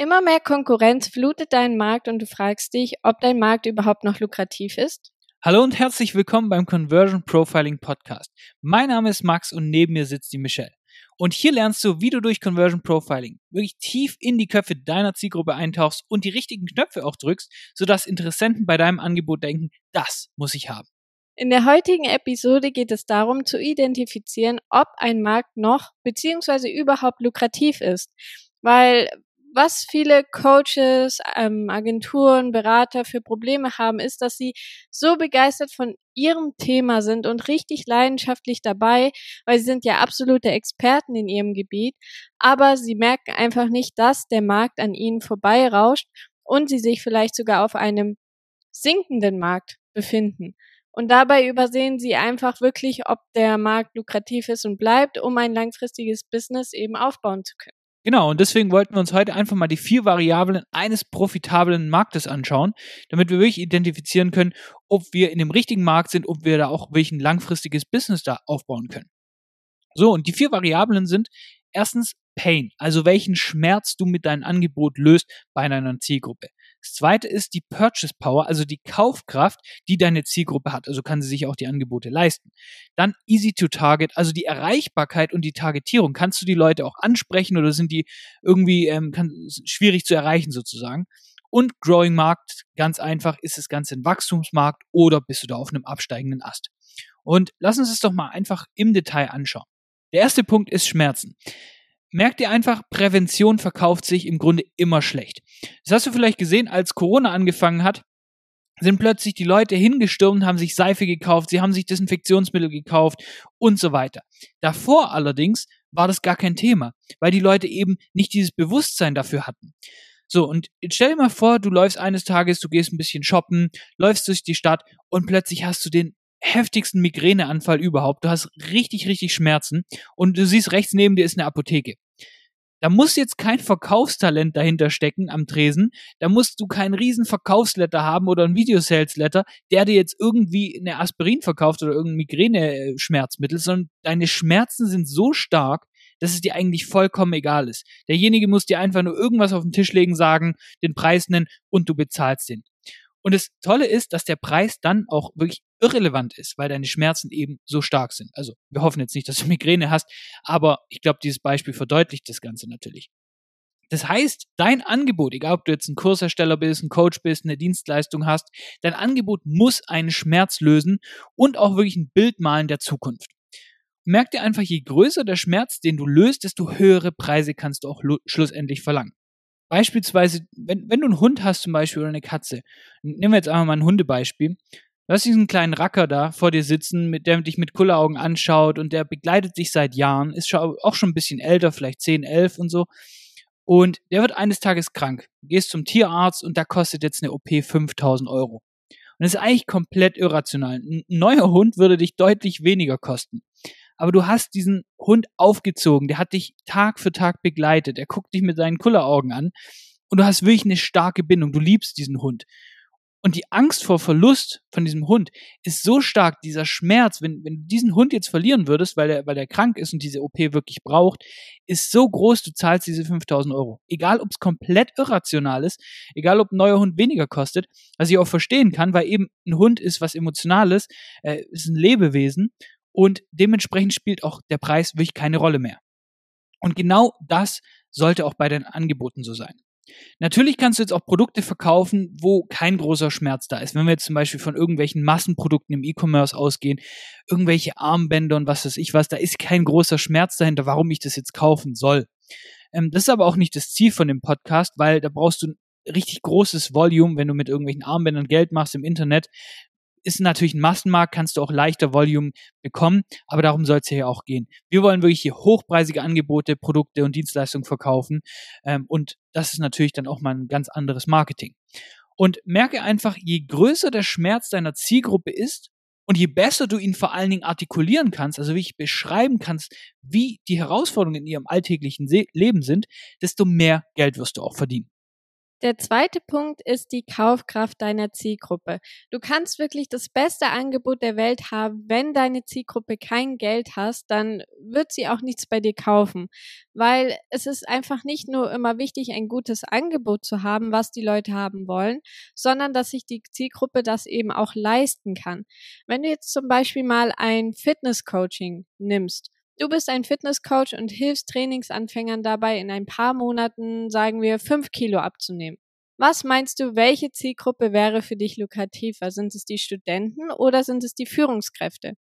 Immer mehr Konkurrenz flutet deinen Markt und du fragst dich, ob dein Markt überhaupt noch lukrativ ist? Hallo und herzlich willkommen beim Conversion Profiling Podcast. Mein Name ist Max und neben mir sitzt die Michelle. Und hier lernst du, wie du durch Conversion Profiling wirklich tief in die Köpfe deiner Zielgruppe eintauchst und die richtigen Knöpfe auch drückst, sodass Interessenten bei deinem Angebot denken, das muss ich haben. In der heutigen Episode geht es darum, zu identifizieren, ob ein Markt noch bzw. überhaupt lukrativ ist. Weil was viele Coaches, ähm, Agenturen, Berater für Probleme haben, ist, dass sie so begeistert von ihrem Thema sind und richtig leidenschaftlich dabei, weil sie sind ja absolute Experten in ihrem Gebiet, aber sie merken einfach nicht, dass der Markt an ihnen vorbeirauscht und sie sich vielleicht sogar auf einem sinkenden Markt befinden. Und dabei übersehen sie einfach wirklich, ob der Markt lukrativ ist und bleibt, um ein langfristiges Business eben aufbauen zu können. Genau, und deswegen wollten wir uns heute einfach mal die vier Variablen eines profitablen Marktes anschauen, damit wir wirklich identifizieren können, ob wir in dem richtigen Markt sind, ob wir da auch wirklich ein langfristiges Business da aufbauen können. So, und die vier Variablen sind erstens Pain, also welchen Schmerz du mit deinem Angebot löst bei deiner Zielgruppe. Das zweite ist die Purchase Power, also die Kaufkraft, die deine Zielgruppe hat. Also kann sie sich auch die Angebote leisten. Dann Easy to Target, also die Erreichbarkeit und die Targetierung. Kannst du die Leute auch ansprechen oder sind die irgendwie ähm, kann, schwierig zu erreichen sozusagen? Und Growing Markt, ganz einfach, ist das Ganze ein Wachstumsmarkt oder bist du da auf einem absteigenden Ast? Und lass uns es doch mal einfach im Detail anschauen. Der erste Punkt ist Schmerzen merkt ihr einfach, Prävention verkauft sich im Grunde immer schlecht. Das hast du vielleicht gesehen, als Corona angefangen hat, sind plötzlich die Leute hingestürmt, haben sich Seife gekauft, sie haben sich Desinfektionsmittel gekauft und so weiter. Davor allerdings war das gar kein Thema, weil die Leute eben nicht dieses Bewusstsein dafür hatten. So, und jetzt stell dir mal vor, du läufst eines Tages, du gehst ein bisschen shoppen, läufst durch die Stadt und plötzlich hast du den heftigsten Migräneanfall überhaupt. Du hast richtig, richtig Schmerzen und du siehst rechts neben dir ist eine Apotheke. Da muss jetzt kein Verkaufstalent dahinter stecken am Tresen. Da musst du keinen riesen Verkaufsletter haben oder ein Videosales-Letter, der dir jetzt irgendwie eine Aspirin verkauft oder irgendein Migräne-Schmerzmittel, sondern deine Schmerzen sind so stark, dass es dir eigentlich vollkommen egal ist. Derjenige muss dir einfach nur irgendwas auf den Tisch legen, sagen, den Preis nennen und du bezahlst den. Und das Tolle ist, dass der Preis dann auch wirklich irrelevant ist, weil deine Schmerzen eben so stark sind. Also wir hoffen jetzt nicht, dass du Migräne hast, aber ich glaube, dieses Beispiel verdeutlicht das Ganze natürlich. Das heißt, dein Angebot, egal ob du jetzt ein Kursersteller bist, ein Coach bist, eine Dienstleistung hast, dein Angebot muss einen Schmerz lösen und auch wirklich ein Bild malen der Zukunft. Merk dir einfach, je größer der Schmerz, den du löst, desto höhere Preise kannst du auch schlussendlich verlangen. Beispielsweise, wenn, wenn du einen Hund hast zum Beispiel oder eine Katze, nehmen wir jetzt einfach mal ein Hundebeispiel, du hast diesen kleinen Racker da vor dir sitzen, mit der dich mit Kulleraugen anschaut und der begleitet dich seit Jahren, ist auch schon ein bisschen älter, vielleicht 10, 11 und so. Und der wird eines Tages krank. Gehst zum Tierarzt und da kostet jetzt eine OP 5000 Euro. Und das ist eigentlich komplett irrational. Ein neuer Hund würde dich deutlich weniger kosten aber du hast diesen Hund aufgezogen, der hat dich Tag für Tag begleitet, er guckt dich mit seinen Kulleraugen an und du hast wirklich eine starke Bindung, du liebst diesen Hund. Und die Angst vor Verlust von diesem Hund ist so stark, dieser Schmerz, wenn, wenn du diesen Hund jetzt verlieren würdest, weil er weil krank ist und diese OP wirklich braucht, ist so groß, du zahlst diese 5000 Euro. Egal, ob es komplett irrational ist, egal, ob ein neuer Hund weniger kostet, was ich auch verstehen kann, weil eben ein Hund ist was Emotionales, äh, ist ein Lebewesen und dementsprechend spielt auch der Preis wirklich keine Rolle mehr. Und genau das sollte auch bei den Angeboten so sein. Natürlich kannst du jetzt auch Produkte verkaufen, wo kein großer Schmerz da ist. Wenn wir jetzt zum Beispiel von irgendwelchen Massenprodukten im E-Commerce ausgehen, irgendwelche Armbänder und was weiß ich was, da ist kein großer Schmerz dahinter, warum ich das jetzt kaufen soll. Ähm, das ist aber auch nicht das Ziel von dem Podcast, weil da brauchst du ein richtig großes Volume, wenn du mit irgendwelchen Armbändern Geld machst im Internet, ist natürlich ein Massenmarkt, kannst du auch leichter Volume bekommen, aber darum soll es hier auch gehen. Wir wollen wirklich hier hochpreisige Angebote, Produkte und Dienstleistungen verkaufen ähm, und das ist natürlich dann auch mal ein ganz anderes Marketing. Und merke einfach, je größer der Schmerz deiner Zielgruppe ist und je besser du ihn vor allen Dingen artikulieren kannst, also wie ich beschreiben kannst, wie die Herausforderungen in ihrem alltäglichen Leben sind, desto mehr Geld wirst du auch verdienen. Der zweite Punkt ist die Kaufkraft deiner Zielgruppe. Du kannst wirklich das beste Angebot der Welt haben. Wenn deine Zielgruppe kein Geld hast, dann wird sie auch nichts bei dir kaufen. Weil es ist einfach nicht nur immer wichtig, ein gutes Angebot zu haben, was die Leute haben wollen, sondern dass sich die Zielgruppe das eben auch leisten kann. Wenn du jetzt zum Beispiel mal ein Fitness-Coaching nimmst, Du bist ein Fitnesscoach und hilfst Trainingsanfängern dabei, in ein paar Monaten, sagen wir, fünf Kilo abzunehmen. Was meinst du, welche Zielgruppe wäre für dich lukrativer? Sind es die Studenten oder sind es die Führungskräfte?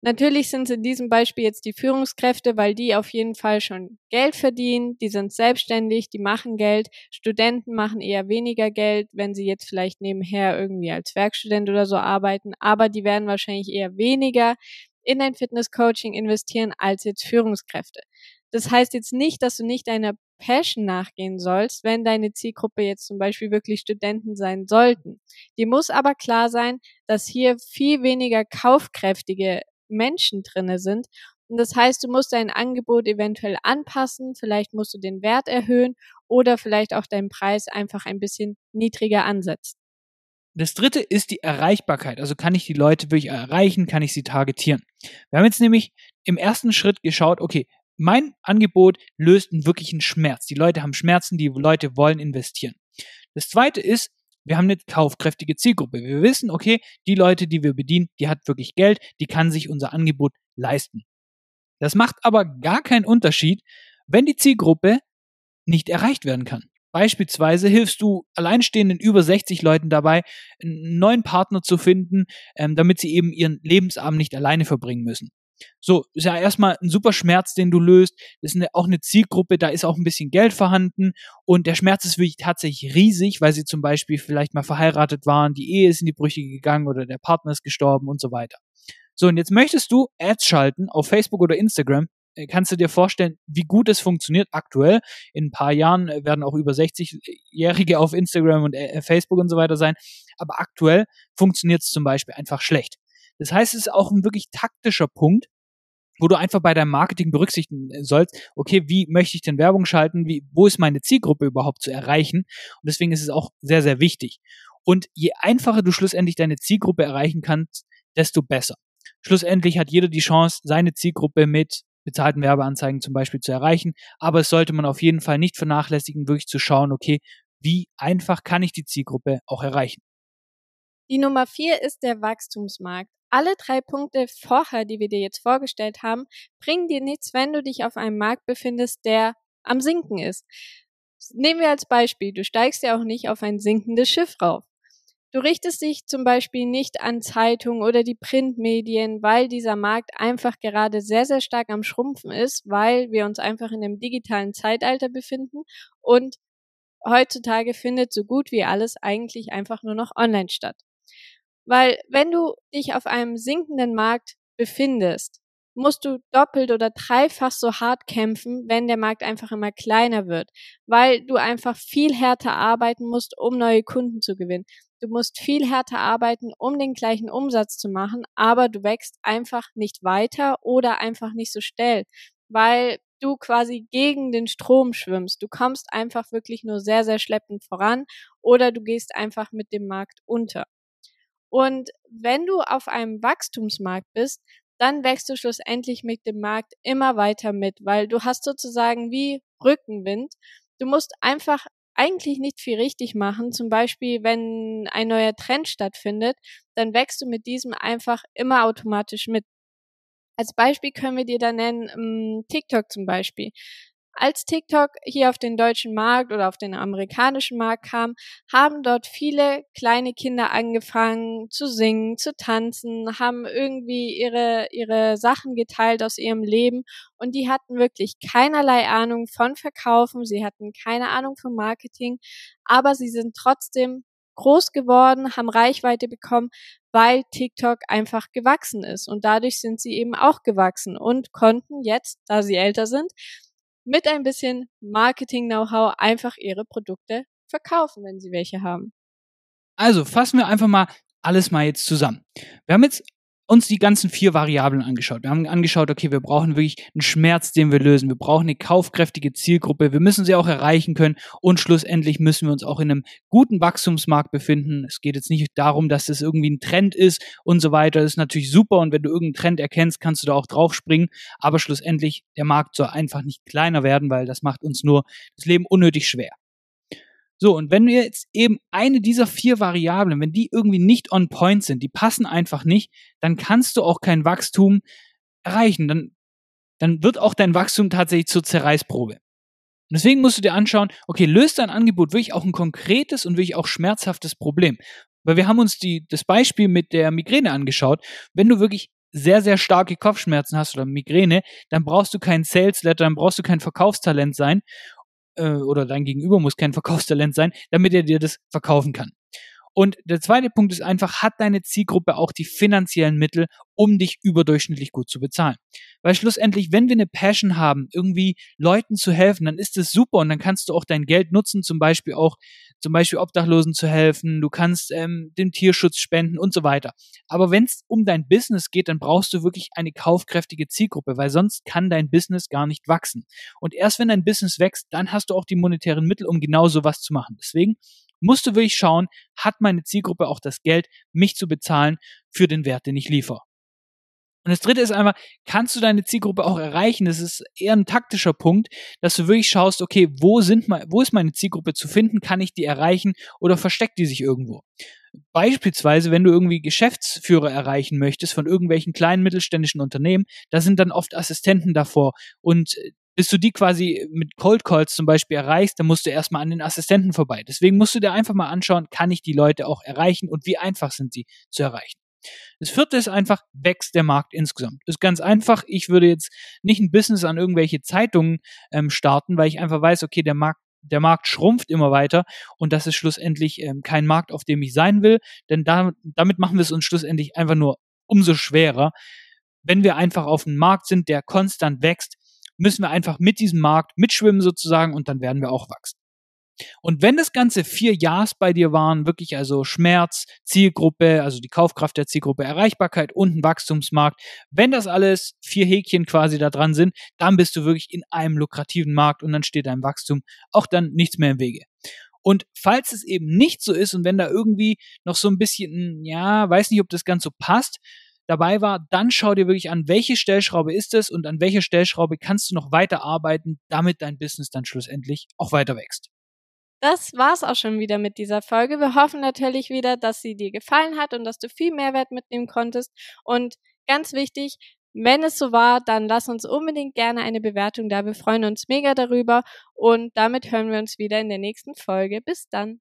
Natürlich sind es in diesem Beispiel jetzt die Führungskräfte, weil die auf jeden Fall schon Geld verdienen, die sind selbstständig, die machen Geld. Studenten machen eher weniger Geld, wenn sie jetzt vielleicht nebenher irgendwie als Werkstudent oder so arbeiten, aber die werden wahrscheinlich eher weniger in dein Fitnesscoaching investieren als jetzt Führungskräfte. Das heißt jetzt nicht, dass du nicht deiner Passion nachgehen sollst, wenn deine Zielgruppe jetzt zum Beispiel wirklich Studenten sein sollten. Die muss aber klar sein, dass hier viel weniger kaufkräftige Menschen drinne sind. Und das heißt, du musst dein Angebot eventuell anpassen, vielleicht musst du den Wert erhöhen oder vielleicht auch deinen Preis einfach ein bisschen niedriger ansetzen. Das dritte ist die Erreichbarkeit. Also kann ich die Leute wirklich erreichen, kann ich sie targetieren. Wir haben jetzt nämlich im ersten Schritt geschaut, okay, mein Angebot löst einen wirklichen Schmerz. Die Leute haben Schmerzen, die Leute wollen investieren. Das zweite ist, wir haben eine kaufkräftige Zielgruppe. Wir wissen, okay, die Leute, die wir bedienen, die hat wirklich Geld, die kann sich unser Angebot leisten. Das macht aber gar keinen Unterschied, wenn die Zielgruppe nicht erreicht werden kann. Beispielsweise hilfst du alleinstehenden über 60 Leuten dabei, einen neuen Partner zu finden, ähm, damit sie eben ihren Lebensabend nicht alleine verbringen müssen. So, ist ja erstmal ein super Schmerz, den du löst. Das ist eine, auch eine Zielgruppe, da ist auch ein bisschen Geld vorhanden und der Schmerz ist wirklich tatsächlich riesig, weil sie zum Beispiel vielleicht mal verheiratet waren, die Ehe ist in die Brüche gegangen oder der Partner ist gestorben und so weiter. So, und jetzt möchtest du Ads schalten auf Facebook oder Instagram, kannst du dir vorstellen, wie gut es funktioniert aktuell. In ein paar Jahren äh, werden auch über 60-Jährige auf Instagram und äh, Facebook und so weiter sein. Aber aktuell funktioniert es zum Beispiel einfach schlecht. Das heißt, es ist auch ein wirklich taktischer Punkt, wo du einfach bei deinem Marketing berücksichtigen sollst, okay, wie möchte ich denn Werbung schalten, wie, wo ist meine Zielgruppe überhaupt zu erreichen? Und deswegen ist es auch sehr, sehr wichtig. Und je einfacher du schlussendlich deine Zielgruppe erreichen kannst, desto besser. Schlussendlich hat jeder die Chance, seine Zielgruppe mit bezahlten Werbeanzeigen zum Beispiel zu erreichen. Aber es sollte man auf jeden Fall nicht vernachlässigen, wirklich zu schauen, okay, wie einfach kann ich die Zielgruppe auch erreichen. Die Nummer vier ist der Wachstumsmarkt. Alle drei Punkte vorher, die wir dir jetzt vorgestellt haben, bringen dir nichts, wenn du dich auf einem Markt befindest, der am Sinken ist. Nehmen wir als Beispiel, du steigst ja auch nicht auf ein sinkendes Schiff rauf. Du richtest dich zum Beispiel nicht an Zeitungen oder die Printmedien, weil dieser Markt einfach gerade sehr, sehr stark am Schrumpfen ist, weil wir uns einfach in einem digitalen Zeitalter befinden und heutzutage findet so gut wie alles eigentlich einfach nur noch online statt. Weil wenn du dich auf einem sinkenden Markt befindest, musst du doppelt oder dreifach so hart kämpfen, wenn der Markt einfach immer kleiner wird, weil du einfach viel härter arbeiten musst, um neue Kunden zu gewinnen. Du musst viel härter arbeiten, um den gleichen Umsatz zu machen, aber du wächst einfach nicht weiter oder einfach nicht so schnell, weil du quasi gegen den Strom schwimmst. Du kommst einfach wirklich nur sehr, sehr schleppend voran oder du gehst einfach mit dem Markt unter. Und wenn du auf einem Wachstumsmarkt bist, dann wächst du schlussendlich mit dem Markt immer weiter mit, weil du hast sozusagen wie Rückenwind. Du musst einfach eigentlich nicht viel richtig machen. Zum Beispiel, wenn ein neuer Trend stattfindet, dann wächst du mit diesem einfach immer automatisch mit. Als Beispiel können wir dir da nennen, ähm, TikTok zum Beispiel. Als TikTok hier auf den deutschen Markt oder auf den amerikanischen Markt kam, haben dort viele kleine Kinder angefangen zu singen, zu tanzen, haben irgendwie ihre, ihre Sachen geteilt aus ihrem Leben und die hatten wirklich keinerlei Ahnung von Verkaufen, sie hatten keine Ahnung von Marketing, aber sie sind trotzdem groß geworden, haben Reichweite bekommen, weil TikTok einfach gewachsen ist. Und dadurch sind sie eben auch gewachsen und konnten jetzt, da sie älter sind, mit ein bisschen Marketing-Know-how einfach ihre Produkte verkaufen, wenn sie welche haben. Also fassen wir einfach mal alles mal jetzt zusammen. Wir haben jetzt uns die ganzen vier Variablen angeschaut. Wir haben angeschaut, okay, wir brauchen wirklich einen Schmerz, den wir lösen. Wir brauchen eine kaufkräftige Zielgruppe. Wir müssen sie auch erreichen können. Und schlussendlich müssen wir uns auch in einem guten Wachstumsmarkt befinden. Es geht jetzt nicht darum, dass das irgendwie ein Trend ist und so weiter. Das ist natürlich super. Und wenn du irgendeinen Trend erkennst, kannst du da auch drauf springen. Aber schlussendlich, der Markt soll einfach nicht kleiner werden, weil das macht uns nur das Leben unnötig schwer. So, und wenn wir jetzt eben eine dieser vier Variablen, wenn die irgendwie nicht on point sind, die passen einfach nicht, dann kannst du auch kein Wachstum erreichen. Dann, dann wird auch dein Wachstum tatsächlich zur Zerreißprobe. Und deswegen musst du dir anschauen, okay, löst dein Angebot wirklich auch ein konkretes und wirklich auch schmerzhaftes Problem? Weil wir haben uns die, das Beispiel mit der Migräne angeschaut. Wenn du wirklich sehr, sehr starke Kopfschmerzen hast oder Migräne, dann brauchst du kein Sales Letter, dann brauchst du kein Verkaufstalent sein äh, oder dein Gegenüber muss kein Verkaufstalent sein, damit er dir das verkaufen kann. Und der zweite Punkt ist einfach, hat deine Zielgruppe auch die finanziellen Mittel, um dich überdurchschnittlich gut zu bezahlen? Weil schlussendlich, wenn wir eine Passion haben, irgendwie Leuten zu helfen, dann ist das super und dann kannst du auch dein Geld nutzen, zum Beispiel auch, zum Beispiel Obdachlosen zu helfen, du kannst ähm, dem Tierschutz spenden und so weiter. Aber wenn es um dein Business geht, dann brauchst du wirklich eine kaufkräftige Zielgruppe, weil sonst kann dein Business gar nicht wachsen. Und erst wenn dein Business wächst, dann hast du auch die monetären Mittel, um genau sowas zu machen. Deswegen musst du wirklich schauen, hat meine Zielgruppe auch das Geld, mich zu bezahlen für den Wert, den ich liefere. Und das dritte ist einfach, kannst du deine Zielgruppe auch erreichen? Das ist eher ein taktischer Punkt, dass du wirklich schaust, okay, wo sind wo ist meine Zielgruppe zu finden? Kann ich die erreichen oder versteckt die sich irgendwo? Beispielsweise, wenn du irgendwie Geschäftsführer erreichen möchtest von irgendwelchen kleinen mittelständischen Unternehmen, da sind dann oft Assistenten davor und bis du die quasi mit Cold Calls zum Beispiel erreichst, dann musst du erstmal an den Assistenten vorbei. Deswegen musst du dir einfach mal anschauen, kann ich die Leute auch erreichen und wie einfach sind sie zu erreichen. Das vierte ist einfach, wächst der Markt insgesamt. Ist ganz einfach. Ich würde jetzt nicht ein Business an irgendwelche Zeitungen ähm, starten, weil ich einfach weiß, okay, der Markt der Markt schrumpft immer weiter und das ist schlussendlich ähm, kein Markt, auf dem ich sein will, denn da, damit machen wir es uns schlussendlich einfach nur umso schwerer. Wenn wir einfach auf einem Markt sind, der konstant wächst, müssen wir einfach mit diesem Markt mitschwimmen sozusagen und dann werden wir auch wachsen. Und wenn das Ganze vier Jahres bei dir waren, wirklich also Schmerz, Zielgruppe, also die Kaufkraft der Zielgruppe, Erreichbarkeit und ein Wachstumsmarkt, wenn das alles vier Häkchen quasi da dran sind, dann bist du wirklich in einem lukrativen Markt und dann steht dein Wachstum auch dann nichts mehr im Wege. Und falls es eben nicht so ist und wenn da irgendwie noch so ein bisschen, ja, weiß nicht, ob das ganz so passt, dabei war, dann schau dir wirklich an, welche Stellschraube ist es und an welcher Stellschraube kannst du noch weiter arbeiten, damit dein Business dann schlussendlich auch weiter wächst. Das war's auch schon wieder mit dieser Folge. Wir hoffen natürlich wieder, dass sie dir gefallen hat und dass du viel Mehrwert mitnehmen konntest. Und ganz wichtig, wenn es so war, dann lass uns unbedingt gerne eine Bewertung da. Wir freuen uns mega darüber. Und damit hören wir uns wieder in der nächsten Folge. Bis dann.